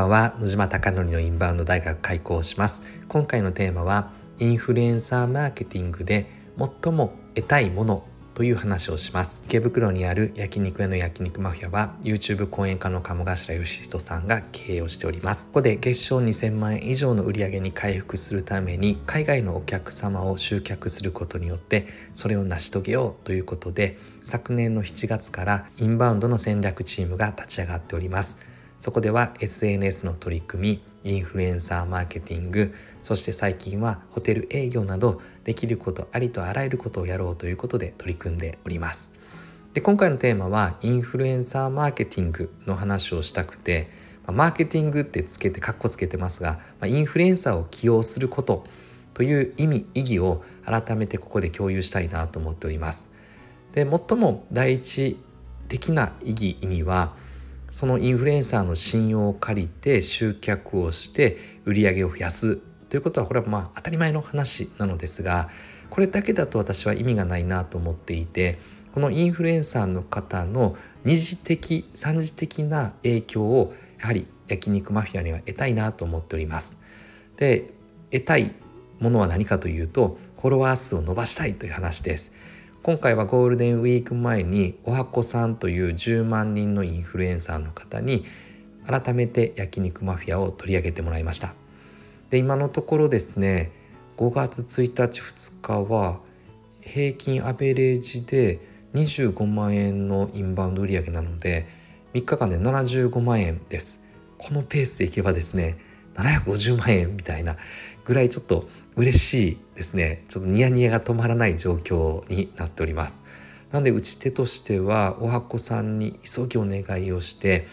ばんは。野島貴則のインバウンド大学開校します。今回のテーマはインフルエンサーマーケティングで最も得たいものという話をします。池袋にある焼肉屋の焼肉マフィアは YouTube 講演家の鴨頭義人さんが経営をしております。ここで月賞2000万円以上の売り上げに回復するために海外のお客様を集客することによってそれを成し遂げようということで昨年の7月からインバウンドの戦略チームが立ち上がっております。そこでは SNS の取り組みインフルエンサーマーケティングそして最近はホテル営業などできることありとあらゆることをやろうということで取り組んでおります。で今回のテーマはインフルエンサーマーケティングの話をしたくてマーケティングってつけてカッコつけてますがインフルエンサーを起用することという意味意義を改めてここで共有したいなと思っております。で最も第一的な意義意味はそのインフルエンサーの信用を借りて集客をして売り上げを増やすということはこれはまあ当たり前の話なのですがこれだけだと私は意味がないなと思っていてこのインフルエンサーの方の二次的三次的な影響をやはり焼肉マフィアには得たいなと思っております。で得たいものは何かというとフォロワー数を伸ばしたいという話です。今回はゴールデンウィーク前におはこさんという10万人のインフルエンサーの方に改めて焼肉マフィアを取り上げてもらいました。で今のところですね5月1日2日は平均アベレージで25万円のインバウンド売上なので3日間で75万円です。このペースでいけばですね750万円みたいなぐらいちょっと嬉しいですね。ちょっとニヤニヤが止まらない状況になっております。なので打ち手としてはおはこさんに急ぎお願いをして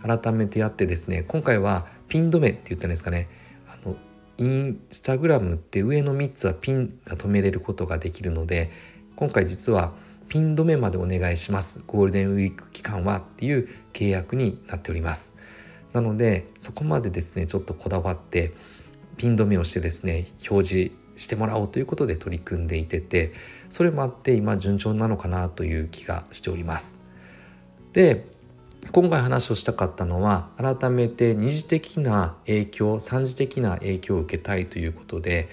改めてやってですね今回はピン止めって言ったんですかね。あのインスタグラムって上の3つはピンが止めれることができるので今回実はピン止めまでお願いします。ゴールデンウィーク期間はっていう契約になっております。なのでそこまでですねちょっとこだわってピン止めをしてですね表示してもらおうということで取り組んでいててそれもあって今順調なのかなという気がしております。で今回話をしたかったのは改めて二次的な影響三次的な影響を受けたいということで、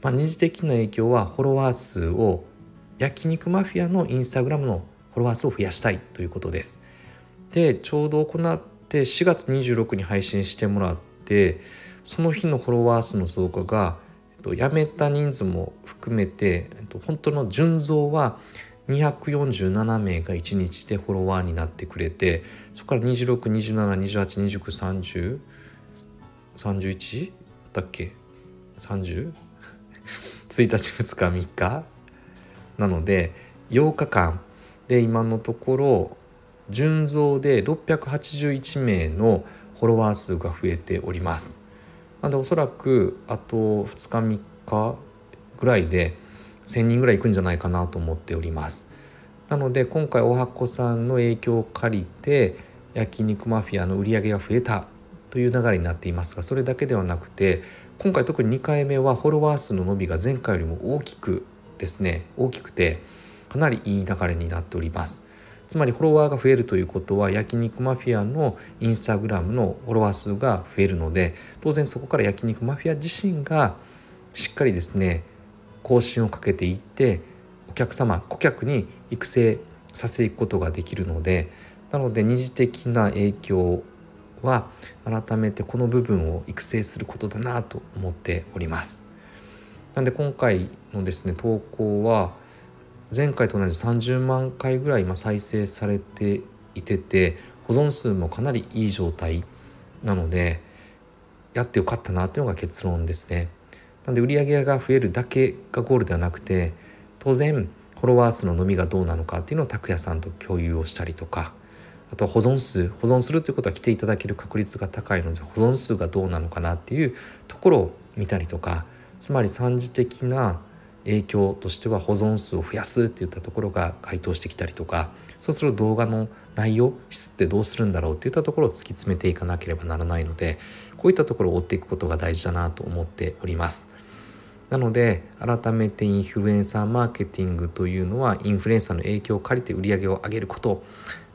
まあ、二次的な影響はフォロワー数を焼肉マフィアのインスタグラムのフォロワー数を増やしたいということです。でちょうど行って4月26日に配信してもらってその日のフォロワー数の増加が辞めた人数も含めて本当の純増は247名が1日でフォロワーになってくれてそこから262728293031だっけ？30?1 日2日3日？なので8日間で今のところ純増で681名のフォロワー数が増えております。なんでおそらくあと2日3日ぐらいで1,000人ぐらい行くんじゃないかなと思っております。なので今回おはこさんの影響を借りて焼肉マフィアの売り上げが増えたという流れになっていますがそれだけではなくて今回特に2回目はフォロワー数の伸びが前回よりも大きくですね大きくてかなりいい流れになっております。つまりフォロワーが増えるということは焼肉マフィアのインスタグラムのフォロワー数が増えるので当然そこから焼肉マフィア自身がしっかりですね更新をかけていってお客様顧客に育成させていくことができるのでなので二次的な影響は改めてこの部分を育成することだなと思っております。なんで今回のですね投稿は前回と同じ30万回ぐらい今再生されていてて保存数もかなりいい状態なのでやってよかったなというのが結論ですね。なんで売上が増えるだけがゴールではなくて当然フォロワー数の伸びがどうなのかっていうのを拓也さんと共有をしたりとかあと保存数保存するということは来ていただける確率が高いので保存数がどうなのかなっていうところを見たりとかつまり三次的な影響としては保存数を増やすっていったところが該当してきたりとかそうすると動画の内容質ってどうするんだろうっていったところを突き詰めていかなければならないのでこういったところを追っていくことが大事だなと思っております。なので改めてインフルエンサーマーケティングというのはインフルエンサーの影響を借りて売り上げを上げること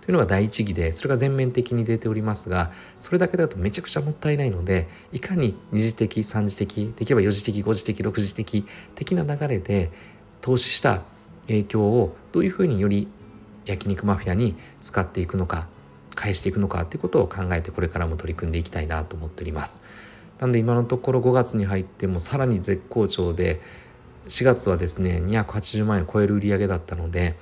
というのが第一義でそれが全面的に出ておりますがそれだけだとめちゃくちゃもったいないのでいかに二次的三次的できれば四次的五次的六次的的な流れで投資した影響をどういうふうにより焼肉マフィアに使っていくのか返していくのかということを考えてこれからも取り組んでいきたいなと思っております。なので今のところ5月に入ってもさらに絶好調で4月はですね280万円を超える売り上げだったので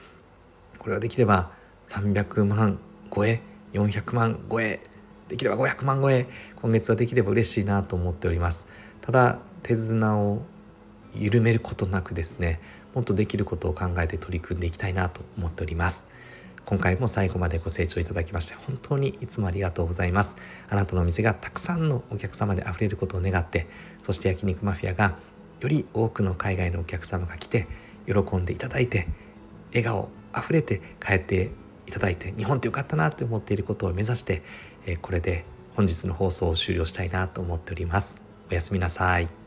これはできれば300万超え400万超えできれば500万超え今月はできれば嬉しいなと思っております。ただ手綱を緩めることなくですねもっとできることを考えて取り組んでいきたいなと思っております。今回も最後までご清聴いただきまして本当にいつもありがとうございます。あなたのお店がたくさんのお客様で溢れることを願ってそして焼肉マフィアがより多くの海外のお客様が来て喜んでいただいて笑顔あふれて帰っていただいて日本ってよかったなって思っていることを目指して、えこれで本日の放送を終了したいなと思っております。おやすみなさい。